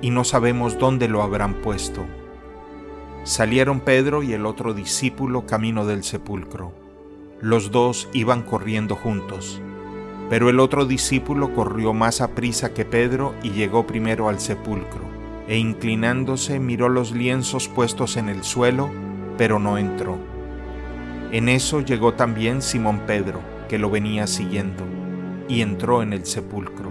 y no sabemos dónde lo habrán puesto. Salieron Pedro y el otro discípulo camino del sepulcro. Los dos iban corriendo juntos, pero el otro discípulo corrió más a prisa que Pedro y llegó primero al sepulcro, e inclinándose miró los lienzos puestos en el suelo, pero no entró. En eso llegó también Simón Pedro, que lo venía siguiendo, y entró en el sepulcro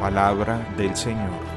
Palabra del Señor.